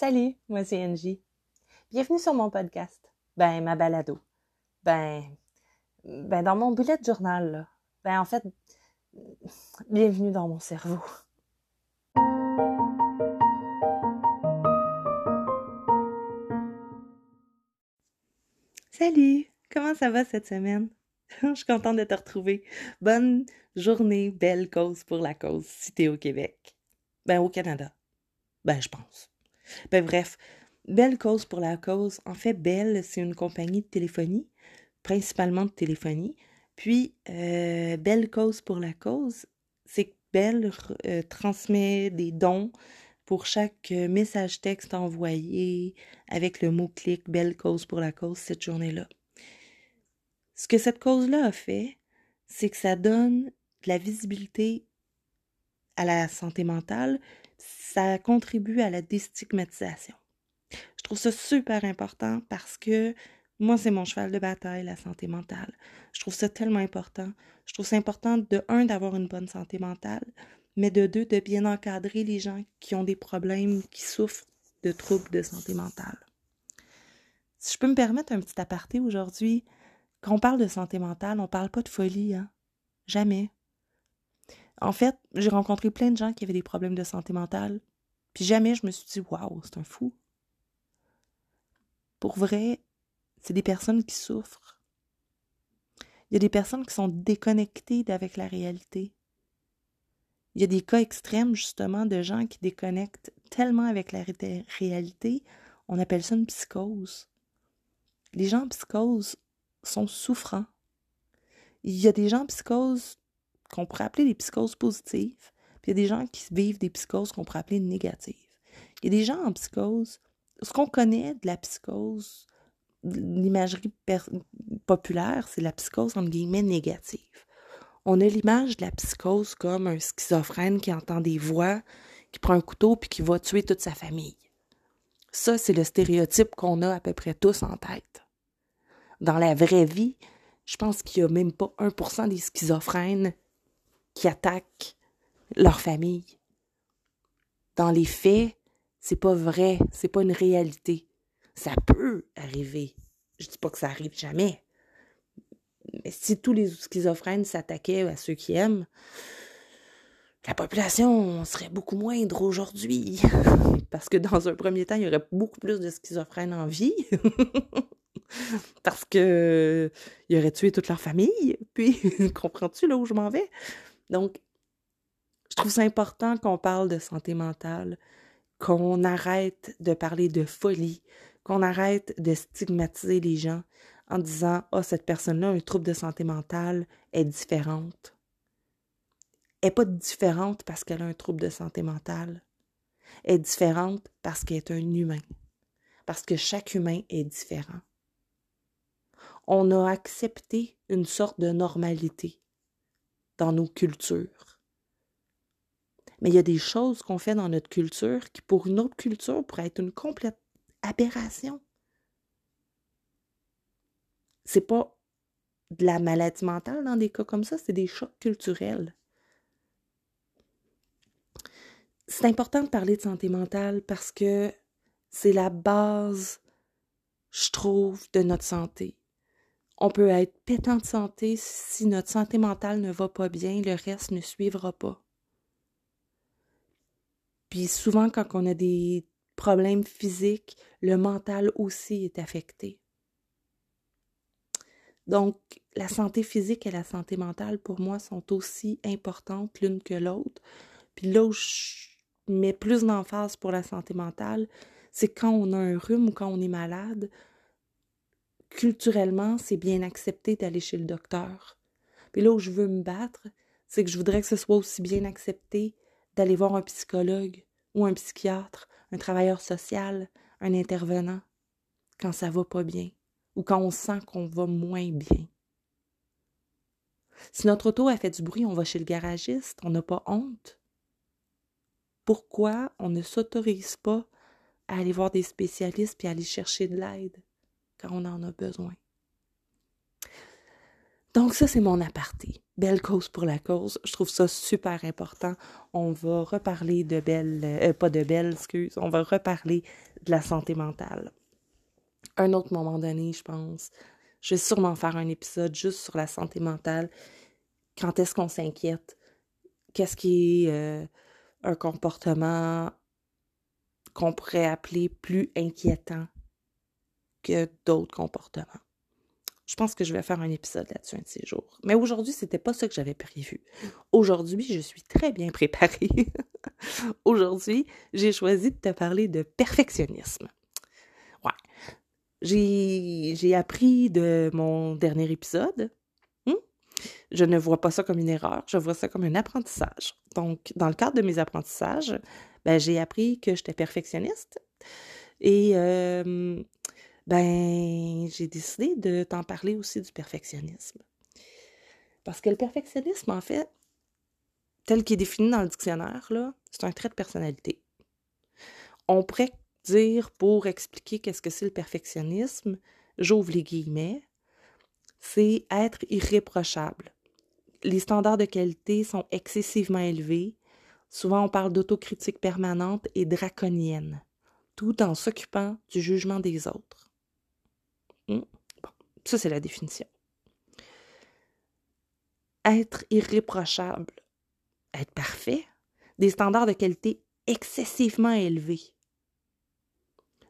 Salut, moi c'est Angie. Bienvenue sur mon podcast. Ben, ma balado. Ben, ben dans mon bullet journal. Ben, en fait, bienvenue dans mon cerveau. Salut, comment ça va cette semaine? Je suis contente de te retrouver. Bonne journée, belle cause pour la cause, si t'es au Québec. Ben, au Canada. Ben, je pense. Ben, bref, belle cause pour la cause. En fait, Belle, c'est une compagnie de téléphonie, principalement de téléphonie. Puis, euh, belle cause pour la cause, c'est que Belle euh, transmet des dons pour chaque euh, message texte envoyé avec le mot-clic Belle cause pour la cause cette journée-là. Ce que cette cause-là a fait, c'est que ça donne de la visibilité à la santé mentale, ça contribue à la déstigmatisation. Je trouve ça super important parce que moi, c'est mon cheval de bataille, la santé mentale. Je trouve ça tellement important. Je trouve ça important, de un, d'avoir une bonne santé mentale, mais de deux, de bien encadrer les gens qui ont des problèmes, qui souffrent de troubles de santé mentale. Si je peux me permettre un petit aparté aujourd'hui, quand on parle de santé mentale, on parle pas de folie, hein? Jamais. En fait, j'ai rencontré plein de gens qui avaient des problèmes de santé mentale, puis jamais je me suis dit waouh, c'est un fou. Pour vrai, c'est des personnes qui souffrent. Il y a des personnes qui sont déconnectées d'avec la réalité. Il y a des cas extrêmes, justement, de gens qui déconnectent tellement avec la réalité, on appelle ça une psychose. Les gens en psychose sont souffrants. Il y a des gens en psychose qu'on pourrait appeler des psychoses positives, puis il y a des gens qui vivent des psychoses qu'on pourrait appeler négatives. Il y a des gens en psychose, ce qu'on connaît de la psychose, l'imagerie populaire, c'est la psychose entre guillemets négative. On a l'image de la psychose comme un schizophrène qui entend des voix, qui prend un couteau puis qui va tuer toute sa famille. Ça, c'est le stéréotype qu'on a à peu près tous en tête dans la vraie vie, je pense qu'il n'y a même pas 1% des schizophrènes qui attaquent leur famille. Dans les faits, c'est pas vrai, c'est pas une réalité. Ça peut arriver. Je dis pas que ça arrive jamais. Mais si tous les schizophrènes s'attaquaient à ceux qui aiment, la population serait beaucoup moindre aujourd'hui. Parce que dans un premier temps, il y aurait beaucoup plus de schizophrènes en vie. parce que il aurait tué toute leur famille. Puis, comprends-tu là où je m'en vais? Donc, je trouve ça important qu'on parle de santé mentale, qu'on arrête de parler de folie, qu'on arrête de stigmatiser les gens en disant Ah, cette personne-là a un trouble de santé mentale, est différente. Elle n'est pas différente parce qu'elle a un trouble de santé mentale. Elle est différente parce qu'elle est un humain. Parce que chaque humain est différent on a accepté une sorte de normalité dans nos cultures. Mais il y a des choses qu'on fait dans notre culture qui, pour une autre culture, pourraient être une complète aberration. C'est pas de la maladie mentale dans des cas comme ça, c'est des chocs culturels. C'est important de parler de santé mentale parce que c'est la base, je trouve, de notre santé. On peut être pétant de santé si notre santé mentale ne va pas bien, le reste ne suivra pas. Puis souvent, quand on a des problèmes physiques, le mental aussi est affecté. Donc, la santé physique et la santé mentale, pour moi, sont aussi importantes l'une que l'autre. Puis là où je mets plus d'emphase pour la santé mentale, c'est quand on a un rhume ou quand on est malade, culturellement, c'est bien accepté d'aller chez le docteur. Puis là où je veux me battre, c'est que je voudrais que ce soit aussi bien accepté d'aller voir un psychologue ou un psychiatre, un travailleur social, un intervenant, quand ça va pas bien ou quand on sent qu'on va moins bien. Si notre auto a fait du bruit, on va chez le garagiste, on n'a pas honte. Pourquoi on ne s'autorise pas à aller voir des spécialistes puis aller chercher de l'aide? Quand on en a besoin. Donc ça, c'est mon aparté. Belle cause pour la cause. Je trouve ça super important. On va reparler de belle, euh, pas de belle, excuse, on va reparler de la santé mentale. Un autre moment donné, je pense. Je vais sûrement faire un épisode juste sur la santé mentale. Quand est-ce qu'on s'inquiète? Qu'est-ce qui est euh, un comportement qu'on pourrait appeler plus inquiétant? Que d'autres comportements? Je pense que je vais faire un épisode là-dessus un de ces jours. Mais aujourd'hui, c'était pas ça que j'avais prévu. Aujourd'hui, je suis très bien préparée. aujourd'hui, j'ai choisi de te parler de perfectionnisme. Ouais. J'ai appris de mon dernier épisode. Hmm? Je ne vois pas ça comme une erreur, je vois ça comme un apprentissage. Donc, dans le cadre de mes apprentissages, ben, j'ai appris que j'étais perfectionniste. Et euh, ben, j'ai décidé de t'en parler aussi du perfectionnisme. Parce que le perfectionnisme, en fait, tel qu'il est défini dans le dictionnaire, là, c'est un trait de personnalité. On pourrait dire, pour expliquer qu'est-ce que c'est le perfectionnisme, j'ouvre les guillemets, c'est être irréprochable. Les standards de qualité sont excessivement élevés. Souvent, on parle d'autocritique permanente et draconienne, tout en s'occupant du jugement des autres. Hmm? Bon, ça, c'est la définition. Être irréprochable, être parfait, des standards de qualité excessivement élevés.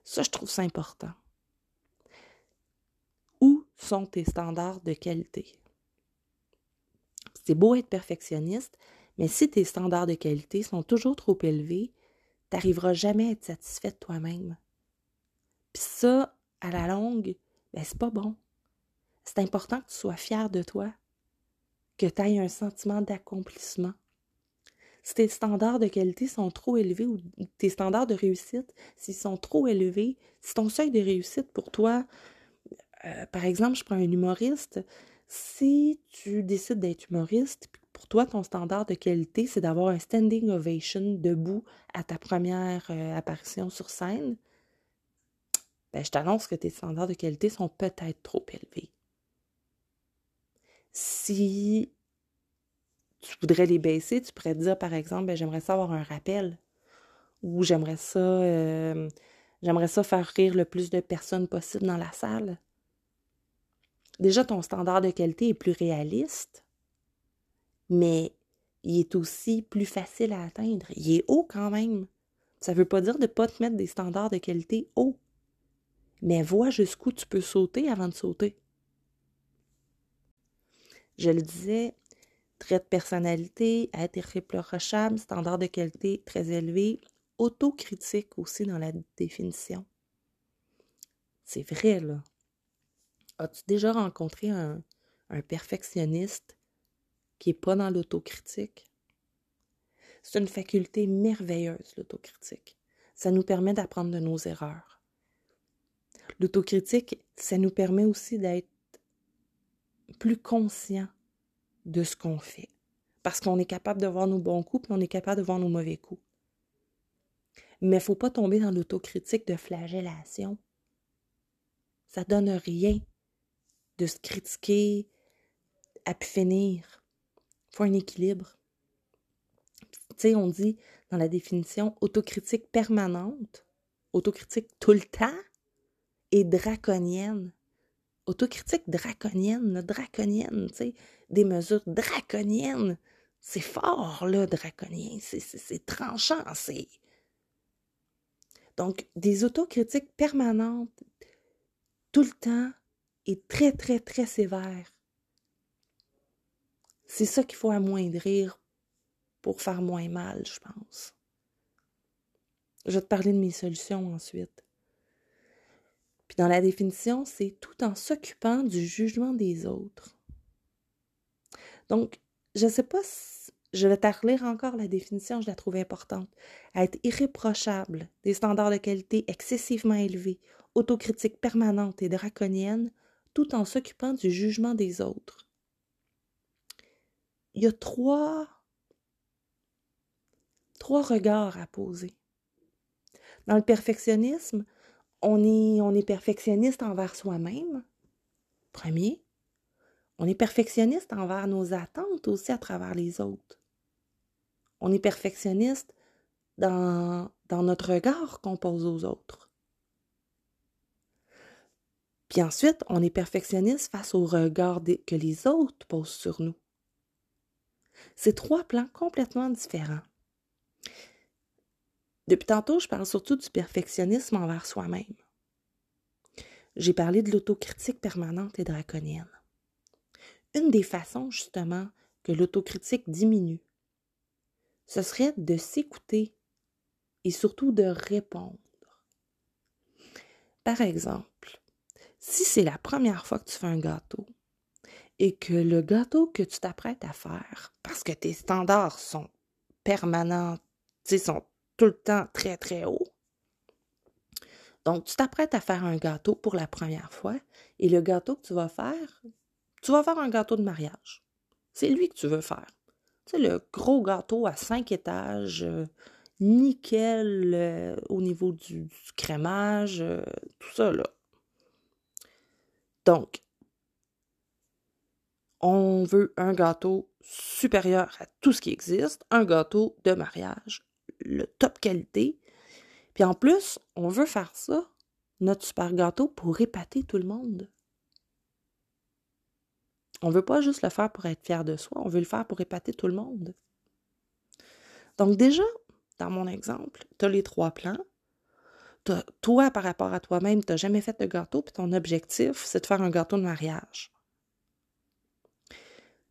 Ça, je trouve ça important. Où sont tes standards de qualité? C'est beau être perfectionniste, mais si tes standards de qualité sont toujours trop élevés, tu n'arriveras jamais à être satisfait de toi-même. Puis ça, à la longue, ben c'est pas bon. C'est important que tu sois fier de toi, que tu aies un sentiment d'accomplissement. Si tes standards de qualité sont trop élevés ou tes standards de réussite, s'ils sont trop élevés, si ton seuil de réussite pour toi, euh, par exemple, je prends un humoriste, si tu décides d'être humoriste, pour toi, ton standard de qualité, c'est d'avoir un standing ovation debout à ta première euh, apparition sur scène, ben, je t'annonce que tes standards de qualité sont peut-être trop élevés. Si tu voudrais les baisser, tu pourrais dire, par exemple, ben, j'aimerais ça avoir un rappel ou j'aimerais ça, euh, j'aimerais ça faire rire le plus de personnes possible dans la salle. Déjà, ton standard de qualité est plus réaliste, mais il est aussi plus facile à atteindre. Il est haut quand même. Ça ne veut pas dire de ne pas te mettre des standards de qualité hauts mais vois jusqu'où tu peux sauter avant de sauter. Je le disais, trait de personnalité, être irréprochable, standard de qualité très élevé, autocritique aussi dans la définition. C'est vrai, là. As-tu déjà rencontré un, un perfectionniste qui n'est pas dans l'autocritique? C'est une faculté merveilleuse, l'autocritique. Ça nous permet d'apprendre de nos erreurs. L'autocritique, ça nous permet aussi d'être plus conscient de ce qu'on fait. Parce qu'on est capable de voir nos bons coups, puis on est capable de voir nos mauvais coups. Mais il ne faut pas tomber dans l'autocritique de flagellation. Ça donne rien de se critiquer à pu finir. Il faut un équilibre. Tu sais, on dit dans la définition autocritique permanente, autocritique tout le temps, et draconienne. Autocritique draconienne, draconienne, tu sais, des mesures draconiennes. C'est fort, là, draconien. C'est tranchant, c'est. Donc, des autocritiques permanentes, tout le temps, et très, très, très sévères. C'est ça qu'il faut amoindrir pour faire moins mal, je pense. Je vais te parler de mes solutions ensuite. Puis dans la définition, c'est tout en s'occupant du jugement des autres. Donc, je ne sais pas si je vais te relire encore la définition, je la trouve importante. Être irréprochable, des standards de qualité excessivement élevés, autocritique permanente et draconienne, tout en s'occupant du jugement des autres. Il y a trois, trois regards à poser. Dans le perfectionnisme, on est, on est perfectionniste envers soi-même, premier. On est perfectionniste envers nos attentes aussi à travers les autres. On est perfectionniste dans, dans notre regard qu'on pose aux autres. Puis ensuite, on est perfectionniste face au regard que les autres posent sur nous. C'est trois plans complètement différents. Depuis tantôt, je parle surtout du perfectionnisme envers soi-même. J'ai parlé de l'autocritique permanente et draconienne. Une des façons, justement, que l'autocritique diminue, ce serait de s'écouter et surtout de répondre. Par exemple, si c'est la première fois que tu fais un gâteau et que le gâteau que tu t'apprêtes à faire, parce que tes standards sont permanents, sont tout le temps très très hauts, donc tu t'apprêtes à faire un gâteau pour la première fois et le gâteau que tu vas faire, tu vas faire un gâteau de mariage. C'est lui que tu veux faire. Tu sais, le gros gâteau à cinq étages, euh, nickel euh, au niveau du, crémage, euh, tout ça, là. Donc, on veut un gâteau supérieur à tout ce qui existe, un gâteau de mariage, le top qualité. Puis en plus, on veut faire ça, notre super gâteau, pour épater tout le monde. On veut pas juste le faire pour être fier de soi, on veut le faire pour épater tout le monde. Donc déjà, dans mon exemple, tu as les trois plans. Toi, par rapport à toi-même, tu n'as jamais fait de gâteau, puis ton objectif, c'est de faire un gâteau de mariage.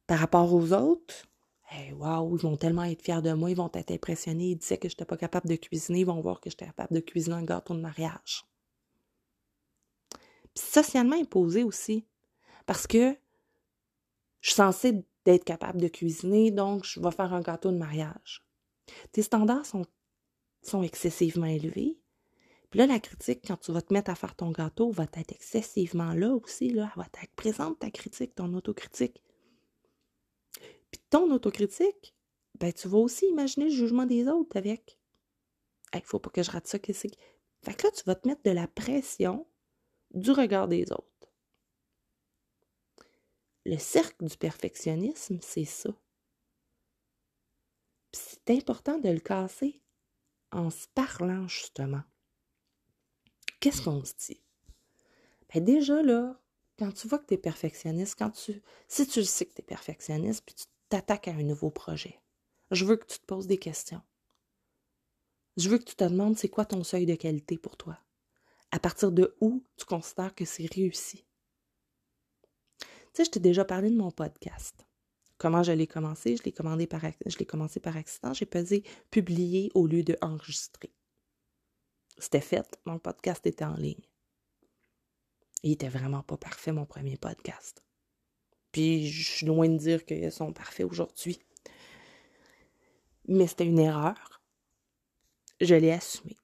Par rapport aux autres, hey, ils vont tellement être fiers de moi, ils vont être impressionnés. Ils disaient que je n'étais pas capable de cuisiner, ils vont voir que j'étais capable de cuisiner un gâteau de mariage. Puis socialement imposé aussi. Parce que je suis censée d'être capable de cuisiner, donc je vais faire un gâteau de mariage. Tes standards sont, sont excessivement élevés. Puis là, la critique, quand tu vas te mettre à faire ton gâteau, va être excessivement là aussi. Là. Elle va être présente, ta critique, ton autocritique. Puis ton autocritique, ben, tu vas aussi imaginer le jugement des autres avec. Il ne faut pas que je rate ça. Que. Fait que là, tu vas te mettre de la pression du regard des autres. Le cercle du perfectionnisme, c'est ça. c'est important de le casser en se parlant justement. Qu'est-ce qu'on se dit? Ben déjà là, quand tu vois que tu es perfectionniste, quand tu, si tu le sais que tu es perfectionniste, puis tu t'attaques à un nouveau projet, je veux que tu te poses des questions. Je veux que tu te demandes c'est quoi ton seuil de qualité pour toi. À partir de où tu considères que c'est réussi? Tu sais, je t'ai déjà parlé de mon podcast. Comment je l'ai commencé? Je l'ai, commencé par accident. J'ai pesé publier au lieu de enregistrer. C'était fait. Mon podcast était en ligne. Il était vraiment pas parfait, mon premier podcast. Puis je suis loin de dire qu'ils sont parfaits aujourd'hui. Mais c'était une erreur. Je l'ai assumé.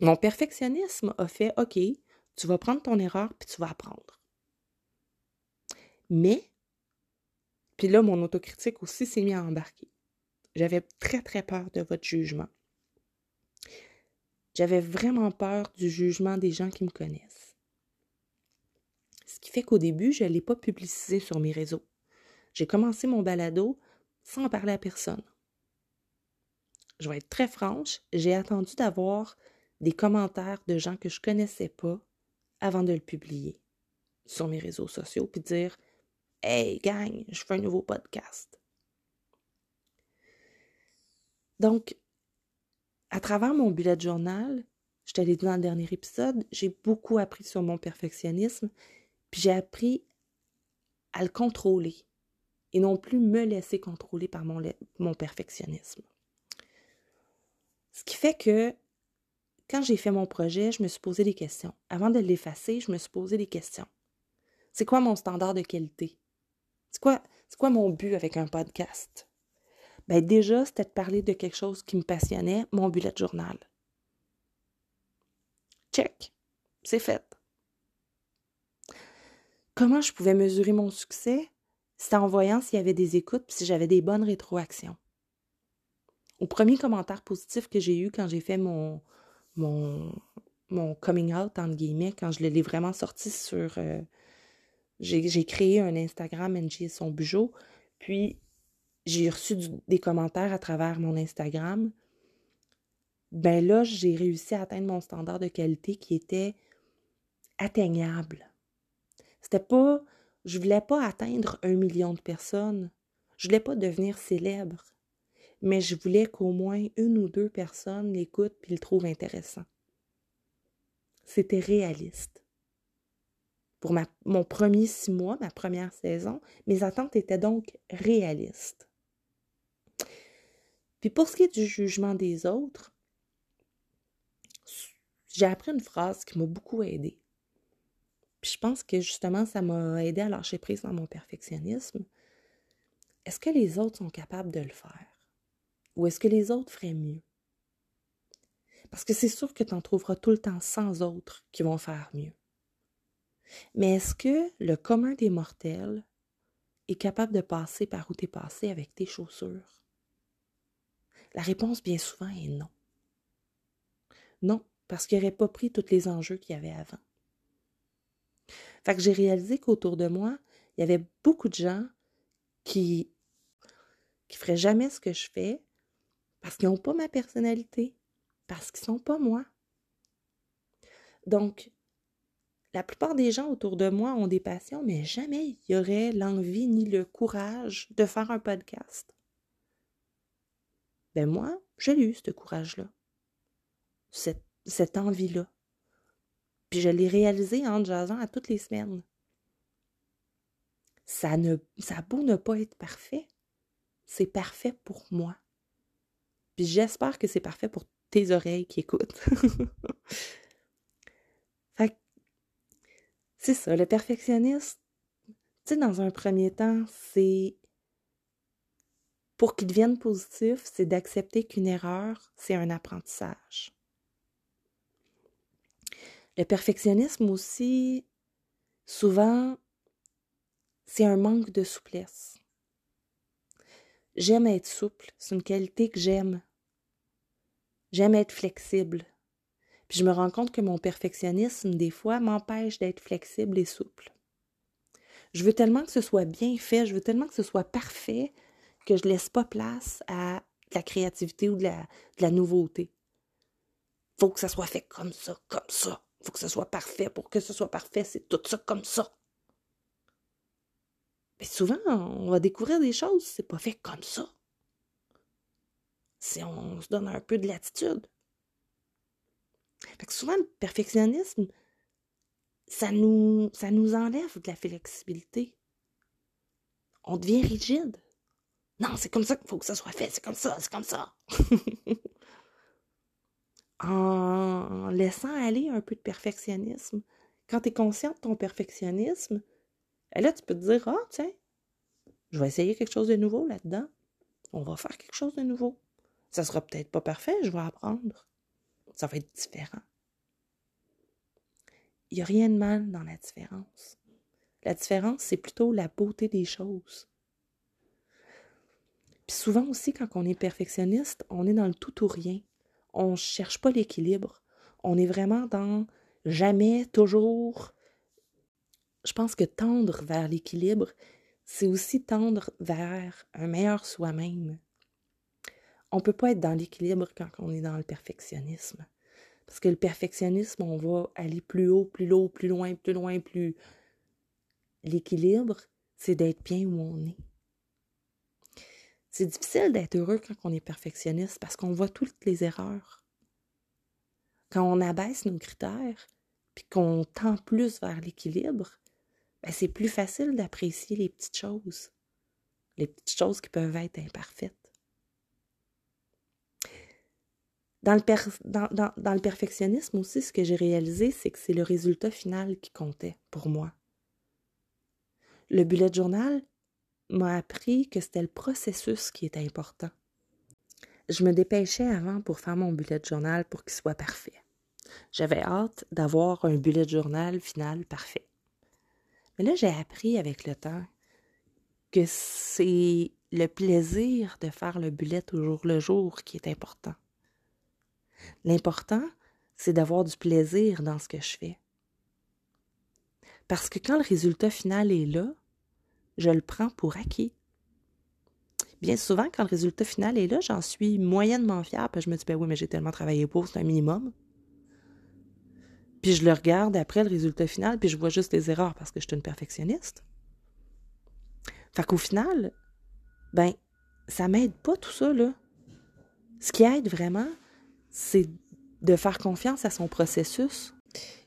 Mon perfectionnisme a fait OK, tu vas prendre ton erreur puis tu vas apprendre. Mais, puis là, mon autocritique aussi s'est mis à embarquer. J'avais très, très peur de votre jugement. J'avais vraiment peur du jugement des gens qui me connaissent. Ce qui fait qu'au début, je ne l'ai pas publicisé sur mes réseaux. J'ai commencé mon balado sans parler à personne. Je vais être très franche, j'ai attendu d'avoir des commentaires de gens que je ne connaissais pas avant de le publier sur mes réseaux sociaux, puis dire Hey, gang, je fais un nouveau podcast. Donc, à travers mon bullet journal, je t'allais dit dans le dernier épisode, j'ai beaucoup appris sur mon perfectionnisme, puis j'ai appris à le contrôler et non plus me laisser contrôler par mon, perfectionnisme. Ce qui fait que quand j'ai fait mon projet, je me suis posé des questions. Avant de l'effacer, je me suis posé des questions. C'est quoi mon standard de qualité? C'est quoi, quoi mon but avec un podcast? Ben déjà, c'était de parler de quelque chose qui me passionnait, mon bullet journal. Check. C'est fait. Comment je pouvais mesurer mon succès? C'était en voyant s'il y avait des écoutes et si j'avais des bonnes rétroactions. Au premier commentaire positif que j'ai eu quand j'ai fait mon, mon, coming out, entre guillemets, quand je l'ai vraiment sorti sur, euh, j'ai créé un Instagram NG et son bijou, puis j'ai reçu des commentaires à travers mon Instagram. Ben là, j'ai réussi à atteindre mon standard de qualité qui était atteignable. C'était pas, je voulais pas atteindre un million de personnes. Je voulais pas devenir célèbre. Mais je voulais qu'au moins une ou deux personnes l'écoutent puis le trouvent intéressant. C'était réaliste. Pour mon premier six mois, ma première saison, mes attentes étaient donc réalistes. Puis pour ce qui est du jugement des autres, j'ai appris une phrase qui m'a beaucoup aidée. Puis je pense que justement, ça m'a aidé à lâcher prise dans mon perfectionnisme. Est-ce que les autres sont capables de le faire? Ou est-ce que les autres feraient mieux? Parce que c'est sûr que tu en trouveras tout le temps 100 autres qui vont faire mieux. Mais est-ce que le commun des mortels est capable de passer par où tu es passé avec tes chaussures? La réponse, bien souvent, est non. Non, parce qu'il n'aurait pas pris tous les enjeux qu'il y avait avant. Fait que j'ai réalisé qu'autour de moi, il y avait beaucoup de gens qui qui feraient jamais ce que je fais parce qu'ils n'ont pas ma personnalité, parce qu'ils ne sont pas moi. Donc, la plupart des gens autour de moi ont des passions, mais jamais il y aurait l'envie ni le courage de faire un podcast. Ben moi, j'ai eu ce courage-là, cette, cette envie-là. Puis je l'ai réalisé en jasant à toutes les semaines. Ça, ne, ça a beau ne pas être parfait, c'est parfait pour moi. Puis j'espère que c'est parfait pour tes oreilles qui écoutent. fait c'est ça, le perfectionniste, tu sais, dans un premier temps, c'est pour qu'il devienne positif, c'est d'accepter qu'une erreur, c'est un apprentissage. Le perfectionnisme aussi, souvent, c'est un manque de souplesse. J'aime être souple, c'est une qualité que j'aime. J'aime être flexible. Puis je me rends compte que mon perfectionnisme, des fois, m'empêche d'être flexible et souple. Je veux tellement que ce soit bien fait, je veux tellement que ce soit parfait, que je laisse pas place à de la créativité ou de la, de la nouveauté. Faut que ça soit fait comme ça, comme ça. Faut que ce soit parfait. Pour que ce soit parfait, c'est tout ça comme ça. Mais souvent, on va découvrir des choses, c'est pas fait comme ça. Si on se donne un peu de latitude. Que souvent, le perfectionnisme, ça nous, ça nous enlève de la flexibilité. On devient rigide. Non, c'est comme ça qu'il faut que ça soit fait, c'est comme ça, c'est comme ça. en laissant aller un peu de perfectionnisme, quand tu es conscient de ton perfectionnisme, ben là, tu peux te dire, ah, tiens, je vais essayer quelque chose de nouveau là-dedans. On va faire quelque chose de nouveau. Ça sera peut-être pas parfait, je vais apprendre. Ça va être différent. Il n'y a rien de mal dans la différence. La différence, c'est plutôt la beauté des choses. Puis souvent aussi, quand on est perfectionniste, on est dans le tout ou rien. On ne cherche pas l'équilibre. On est vraiment dans jamais, toujours. Je pense que tendre vers l'équilibre, c'est aussi tendre vers un meilleur soi-même. On ne peut pas être dans l'équilibre quand on est dans le perfectionnisme. Parce que le perfectionnisme, on va aller plus haut, plus haut, plus loin, plus loin, plus. L'équilibre, c'est d'être bien où on est. C'est difficile d'être heureux quand on est perfectionniste parce qu'on voit toutes les erreurs. Quand on abaisse nos critères, puis qu'on tend plus vers l'équilibre, ben c'est plus facile d'apprécier les petites choses, les petites choses qui peuvent être imparfaites. Dans le, dans, dans le perfectionnisme aussi, ce que j'ai réalisé, c'est que c'est le résultat final qui comptait pour moi. Le bullet journal, m'a appris que c'était le processus qui était important. Je me dépêchais avant pour faire mon bullet journal pour qu'il soit parfait. J'avais hâte d'avoir un bullet journal final parfait. Mais là, j'ai appris avec le temps que c'est le plaisir de faire le bullet au jour le jour qui est important. L'important, c'est d'avoir du plaisir dans ce que je fais. Parce que quand le résultat final est là, je le prends pour acquis. Bien souvent, quand le résultat final est là, j'en suis moyennement fière, je me dis, ben oui, mais j'ai tellement travaillé pour, c'est un minimum. Puis je le regarde après le résultat final, puis je vois juste les erreurs parce que je suis une perfectionniste. Fait qu'au final, ben, ça m'aide pas tout ça, là. Ce qui aide vraiment, c'est de faire confiance à son processus.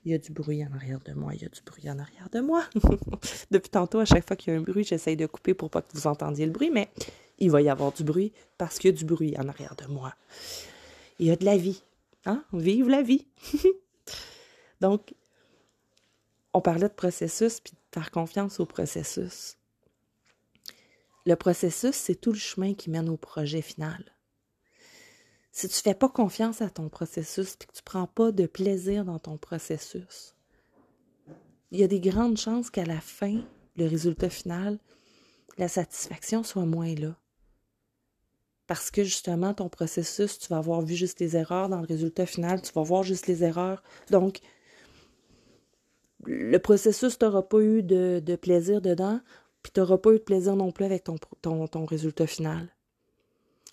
Il y a du bruit en arrière de moi, il y a du bruit en arrière de moi. Depuis tantôt, à chaque fois qu'il y a un bruit, j'essaye de couper pour pas que vous entendiez le bruit, mais il va y avoir du bruit parce qu'il y a du bruit en arrière de moi. Il y a de la vie. Hein? Vive la vie! Donc, on parlait de processus puis de faire confiance au processus. Le processus, c'est tout le chemin qui mène au projet final. Si tu ne fais pas confiance à ton processus et que tu ne prends pas de plaisir dans ton processus, il y a des grandes chances qu'à la fin, le résultat final, la satisfaction soit moins là. Parce que justement, ton processus, tu vas avoir vu juste les erreurs dans le résultat final, tu vas voir juste les erreurs. Donc, le processus, tu n'auras pas eu de, plaisir dedans, puis tu n'auras pas eu de plaisir non plus avec ton, ton, ton, résultat final.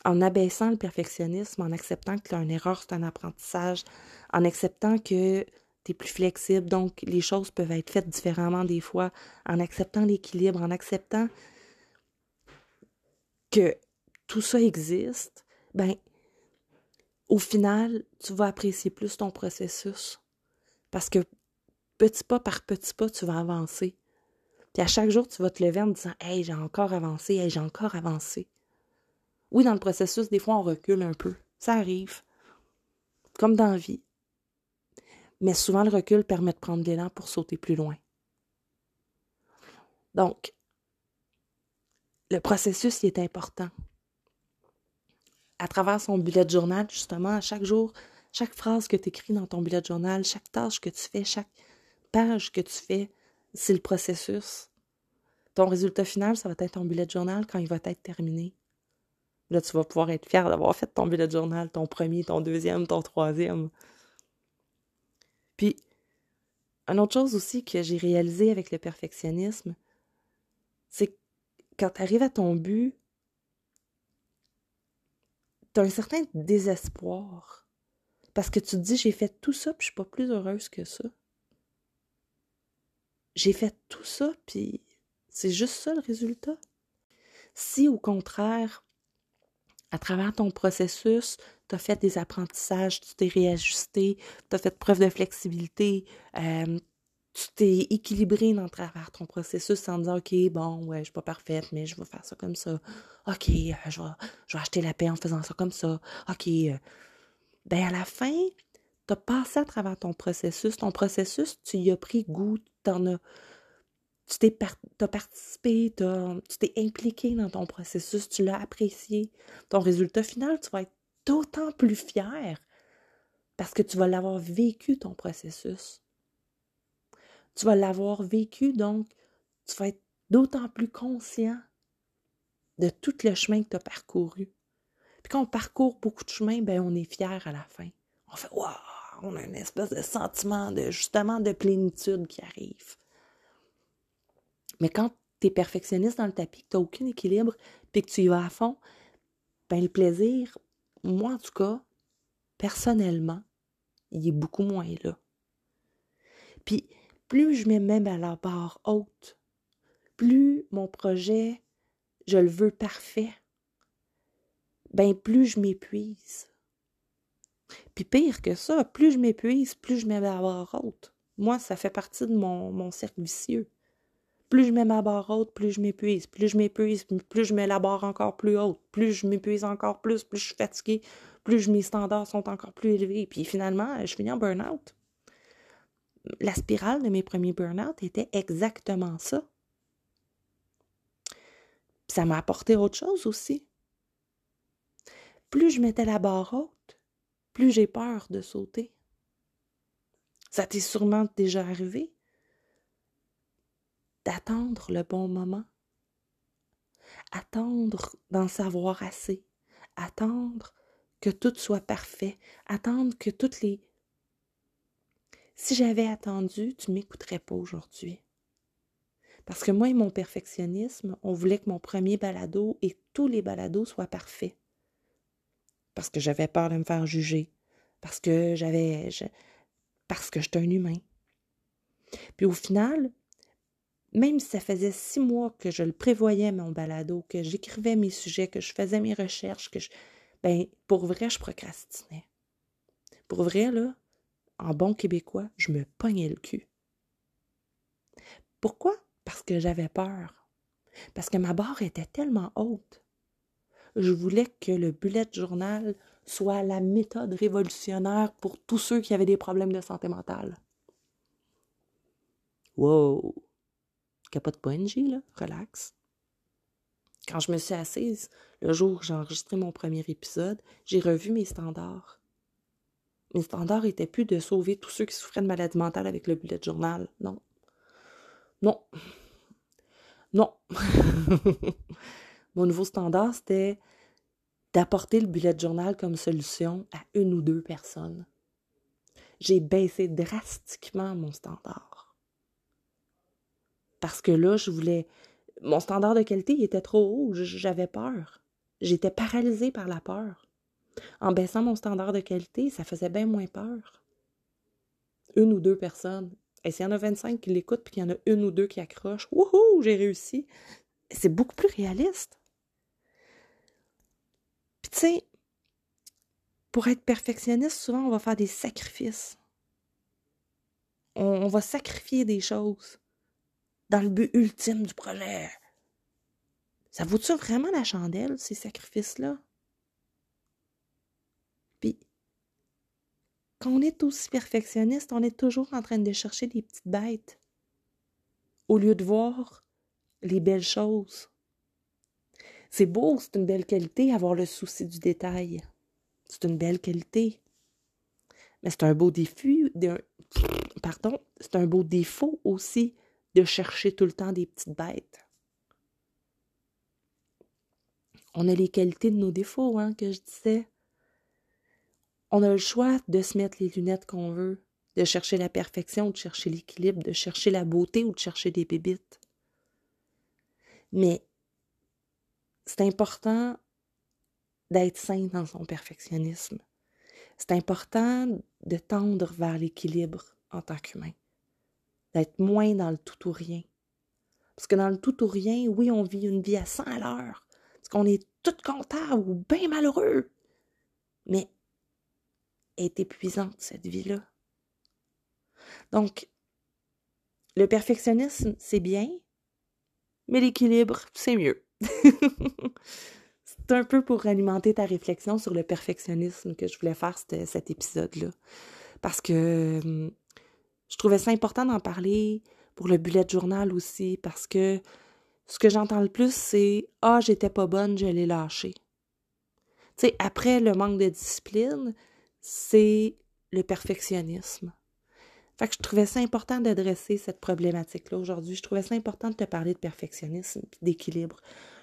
En abaissant le perfectionnisme, en acceptant que une erreur, c'est un apprentissage, en acceptant que tu es plus flexible, donc les choses peuvent être faites différemment des fois, en acceptant l'équilibre, en acceptant que tout ça existe, ben, au final, tu vas apprécier plus ton processus. Parce que petit pas par petit pas, tu vas avancer. Puis à chaque jour, tu vas te lever en disant Hey, j'ai encore avancé, hey, j'ai encore avancé. Oui, dans le processus, des fois, on recule un peu. Ça arrive. Comme dans la vie. Mais souvent, le recul permet de prendre l'élan pour sauter plus loin. Donc, le processus, il est important. À travers son bullet journal, justement, à chaque jour, chaque phrase que tu écris dans ton bullet journal, chaque tâche que tu fais, chaque page que tu fais, c'est le processus. Ton résultat final, ça va être ton bullet journal quand il va être terminé. Là, tu vas pouvoir être fier d'avoir fait ton bullet journal, ton premier, ton deuxième, ton troisième. Puis, une autre chose aussi que j'ai réalisé avec le perfectionnisme, c'est que quand tu arrives à ton but, tu as un certain désespoir. Parce que tu te dis, j'ai fait tout ça, puis je suis pas plus heureuse que ça j'ai fait tout ça, puis c'est juste ça le résultat. Si au contraire, à travers ton processus, tu as fait des apprentissages, tu t'es réajusté, tu as fait preuve de flexibilité, euh, tu t'es équilibré dans travers ton processus en disant OK, bon, ouais, je suis pas parfaite, mais je vais faire ça comme ça. OK, euh, je, vais, je, vais, acheter la paix en faisant ça comme ça. OK. Euh, ben à la fin, tu as passé à travers ton processus. Ton processus, tu y as pris goût, t'en as, tu t'es participé, tu t'es impliqué dans ton processus, tu l'as apprécié. Ton résultat final, tu vas être d'autant plus fier parce que tu vas l'avoir vécu, ton processus. Tu vas l'avoir vécu, donc tu vas être d'autant plus conscient de tout le chemin que tu as parcouru. Puis quand on parcourt beaucoup de chemin, ben on est fier à la fin. On fait Waouh! on a une espèce de sentiment de justement de plénitude qui arrive. Mais quand tu es perfectionniste dans le tapis, que tu n'as aucun équilibre, puis que tu y vas à fond, ben le plaisir, moi en tout cas, personnellement, il est beaucoup moins là. Puis plus je mets même à la barre haute, plus mon projet, je le veux parfait, ben plus je m'épuise. Puis pire que ça, plus je m'épuise, plus je mets ma barre haute. Moi, ça fait partie de mon, mon cercle vicieux. Plus je mets ma barre haute, plus je m'épuise. Plus je m'épuise, plus je mets la barre encore plus haute. Plus je m'épuise encore plus, plus je suis fatiguée, plus mes standards sont encore plus élevés. Puis finalement, je finis en burn-out. La spirale de mes premiers burn-out était exactement ça. ça m'a apporté autre chose aussi. Plus je mettais la barre haute, plus j'ai peur de sauter. Ça t'est sûrement déjà arrivé d'attendre le bon moment, attendre d'en savoir assez, attendre que tout soit parfait, attendre que toutes les... Si j'avais attendu, tu m'écouterais pas aujourd'hui. Parce que moi et mon perfectionnisme, on voulait que mon premier balado et tous les balados soient parfaits. Parce que j'avais peur de me faire juger. Parce que j'avais. parce que j'étais un humain. Puis au final, même si ça faisait six mois que je le prévoyais, mon balado, que j'écrivais mes sujets, que je faisais mes recherches, que je. Ben, pour vrai, je procrastinais. Pour vrai, là, en bon québécois, je me pognais le cul. Pourquoi? Parce que j'avais peur. Parce que ma barre était tellement haute. Je voulais que le bullet journal soit la méthode révolutionnaire pour tous ceux qui avaient des problèmes de santé mentale. Wow! Capote pas NG, là, relax. Quand je me suis assise, le jour où j'ai enregistré mon premier épisode, j'ai revu mes standards. Mes standards étaient plus de sauver tous ceux qui souffraient de maladie mentale avec le bullet journal. Non. Non. Non. Mon nouveau standard, c'était d'apporter le bullet journal comme solution à une ou deux personnes. J'ai baissé drastiquement mon standard. Parce que là, je voulais. Mon standard de qualité il était trop haut. J'avais peur. J'étais paralysée par la peur. En baissant mon standard de qualité, ça faisait bien moins peur. Une ou deux personnes. Et s'il y en a 25 qui l'écoutent puis qu'il y en a une ou deux qui accrochent, wouhou, j'ai réussi. C'est beaucoup plus réaliste. Puis tu sais, pour être perfectionniste, souvent on va faire des sacrifices. On, va sacrifier des choses dans le but ultime du projet. Ça vaut-tu vraiment la chandelle, ces sacrifices-là? Puis, quand on est aussi perfectionniste, on est toujours en train de chercher des petites bêtes au lieu de voir les belles choses. C'est beau, c'est une belle qualité, avoir le souci du détail. C'est une belle qualité. Mais c'est un beau défaut aussi de chercher tout le temps des petites bêtes. On a les qualités de nos défauts, hein, que je disais. On a le choix de se mettre les lunettes qu'on veut, de chercher la perfection, de chercher l'équilibre, de chercher la beauté ou de chercher des bébites. Mais c'est important d'être sain dans son perfectionnisme. C'est important de tendre vers l'équilibre en tant qu'humain, d'être moins dans le tout ou rien. Parce que dans le tout ou rien, oui, on vit une vie à 100 à l'heure, parce qu'on est tout comptable ou bien malheureux. Mais est épuisante, cette vie-là. Donc, le perfectionnisme, c'est bien, mais l'équilibre, c'est mieux. c'est un peu pour alimenter ta réflexion sur le perfectionnisme que je voulais faire cet, épisode-là. Parce que hum, je trouvais ça important d'en parler pour le bullet journal aussi, parce que ce que j'entends le plus, c'est Ah, j'étais pas bonne, je l'ai lâché. Tu sais, après le manque de discipline, c'est le perfectionnisme. Fait que je trouvais ça important d'adresser cette problématique-là aujourd'hui. Je trouvais ça important de te parler de perfectionnisme d'équilibre.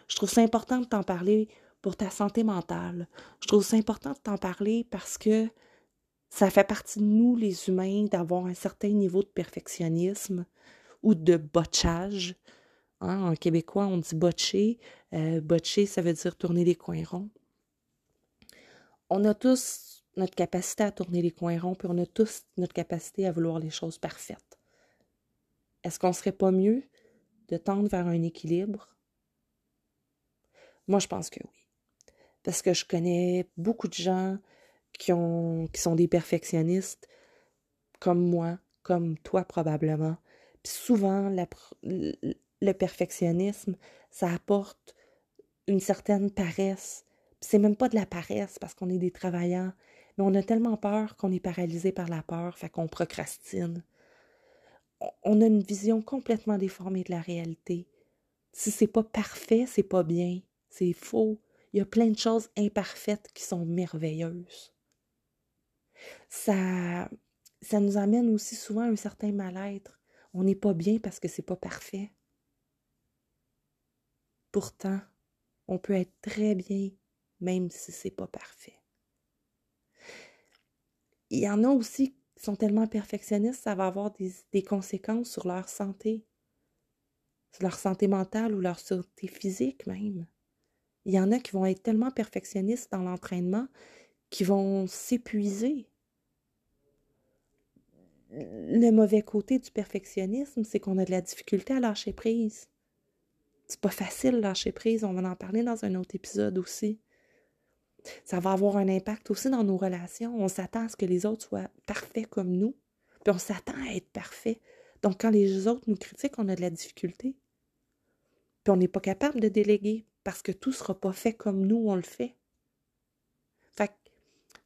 Je trouve ça important de t'en parler pour ta santé mentale. Je trouve ça important de t'en parler parce que ça fait partie de nous, les humains, d'avoir un certain niveau de perfectionnisme ou de botchage. Hein, en québécois, on dit botcher. Euh, botcher, ça veut dire tourner les coins ronds. On a tous notre capacité à tourner les coins ronds, puis on a tous notre capacité à vouloir les choses parfaites. Est-ce qu'on ne serait pas mieux de tendre vers un équilibre? Moi, je pense que oui. Parce que je connais beaucoup de gens qui, ont, qui sont des perfectionnistes, comme moi, comme toi probablement. Puis souvent, le perfectionnisme, ça apporte une certaine paresse. C'est même pas de la paresse parce qu'on est des travailleurs, mais on a tellement peur qu'on est paralysé par la peur, fait qu'on procrastine. On a une vision complètement déformée de la réalité. Si c'est pas parfait, c'est pas bien. C'est faux. Il y a plein de choses imparfaites qui sont merveilleuses. Ça, ça nous amène aussi souvent à un certain mal-être. On n'est pas bien parce que c'est pas parfait. Pourtant, on peut être très bien même si c'est pas parfait il y en a aussi qui sont tellement perfectionnistes, ça va avoir des, conséquences sur leur santé. leur santé mentale ou leur santé physique même. Il y en a qui vont être tellement perfectionnistes dans l'entraînement qu'ils vont s'épuiser. Le mauvais côté du perfectionnisme, c'est qu'on a de la difficulté à lâcher prise. C'est pas facile lâcher prise, on va en parler dans un autre épisode aussi. Ça va avoir un impact aussi dans nos relations. On s'attend à ce que les autres soient parfaits comme nous, puis on s'attend à être parfait. Donc quand les autres nous critiquent, on a de la difficulté. Puis on n'est pas capable de déléguer parce que tout ne sera pas fait comme nous, on le. Fait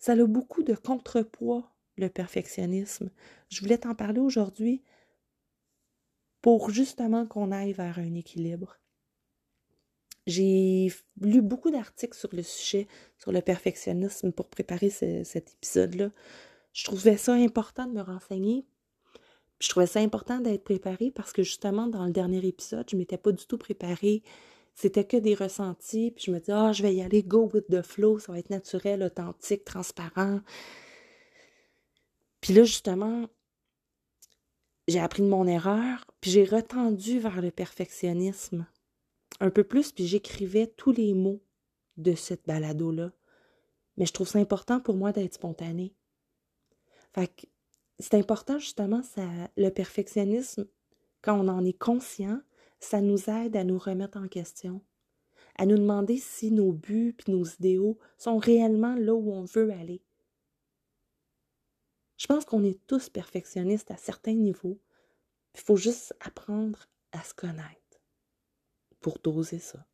ça a beaucoup de contrepoids, le perfectionnisme. Je voulais t'en parler aujourd'hui pour justement qu'on aille vers un équilibre. J'ai lu beaucoup d'articles sur le sujet, sur le perfectionnisme pour préparer cet épisode-là. Je trouvais ça important de me renseigner je trouvais ça important d'être préparée parce que justement, dans le dernier épisode, je ne m'étais pas du tout préparée. C'était que des ressentis. Puis je me disais, ah, je vais y aller, go with the flow, ça va être naturel, authentique, transparent. Puis là, justement, j'ai appris de mon erreur, puis j'ai retendu vers le perfectionnisme un peu plus, puis j'écrivais tous les mots de cette balado-là. Mais je trouve ça important pour moi d'être spontanée. Fait que c'est important justement, ça, le perfectionnisme, quand on en est conscient, ça nous aide à nous remettre en question, à nous demander si nos buts et nos idéaux sont réellement là où on veut aller. Je pense qu'on est tous perfectionnistes à certains niveaux. Il faut juste apprendre à se connaître pour doser ça.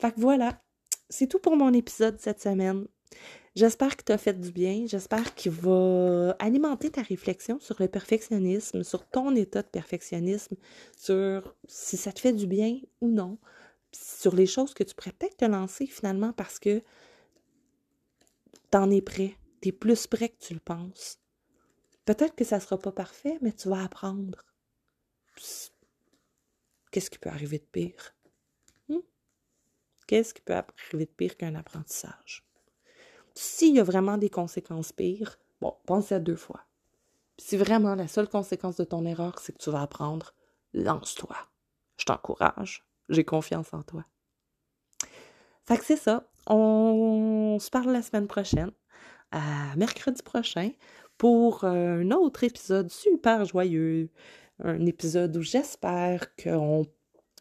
Fait que voilà, c'est tout pour mon épisode cette semaine. J'espère que tu as fait du bien. J'espère qu'il va alimenter ta réflexion sur le perfectionnisme, sur ton état de perfectionnisme, sur si ça te fait du bien ou non, sur les choses que tu pourrais peut-être te lancer finalement parce que tu en es prêt. Tu es plus prêt que tu le penses. Peut-être que ça ne sera pas parfait, mais tu vas apprendre. Qu'est-ce qui peut arriver de pire? Hmm? Qu'est-ce qui peut arriver de pire qu'un apprentissage? S'il y a vraiment des conséquences pires, bon, pense à deux fois. si vraiment la seule conséquence de ton erreur, c'est que tu vas apprendre, lance-toi. Je t'encourage. J'ai confiance en toi. Fait que c'est ça. On se parle la semaine prochaine, à mercredi prochain, pour un autre épisode super joyeux. Un épisode où j'espère qu'on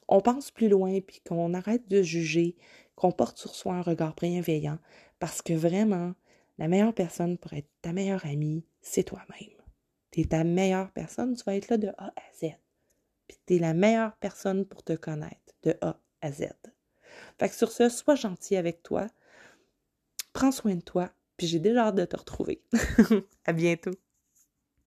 on pense plus loin puis qu'on arrête de juger, qu'on porte sur soi un regard bienveillant, parce que vraiment, la meilleure personne pour être ta meilleure amie, c'est toi-même. Tu es ta meilleure personne, tu vas être là de A à Z. Puis tu es la meilleure personne pour te connaître de A à Z. Fait que sur ce, sois gentil avec toi. Prends soin de toi. Puis j'ai déjà hâte de te retrouver. à bientôt.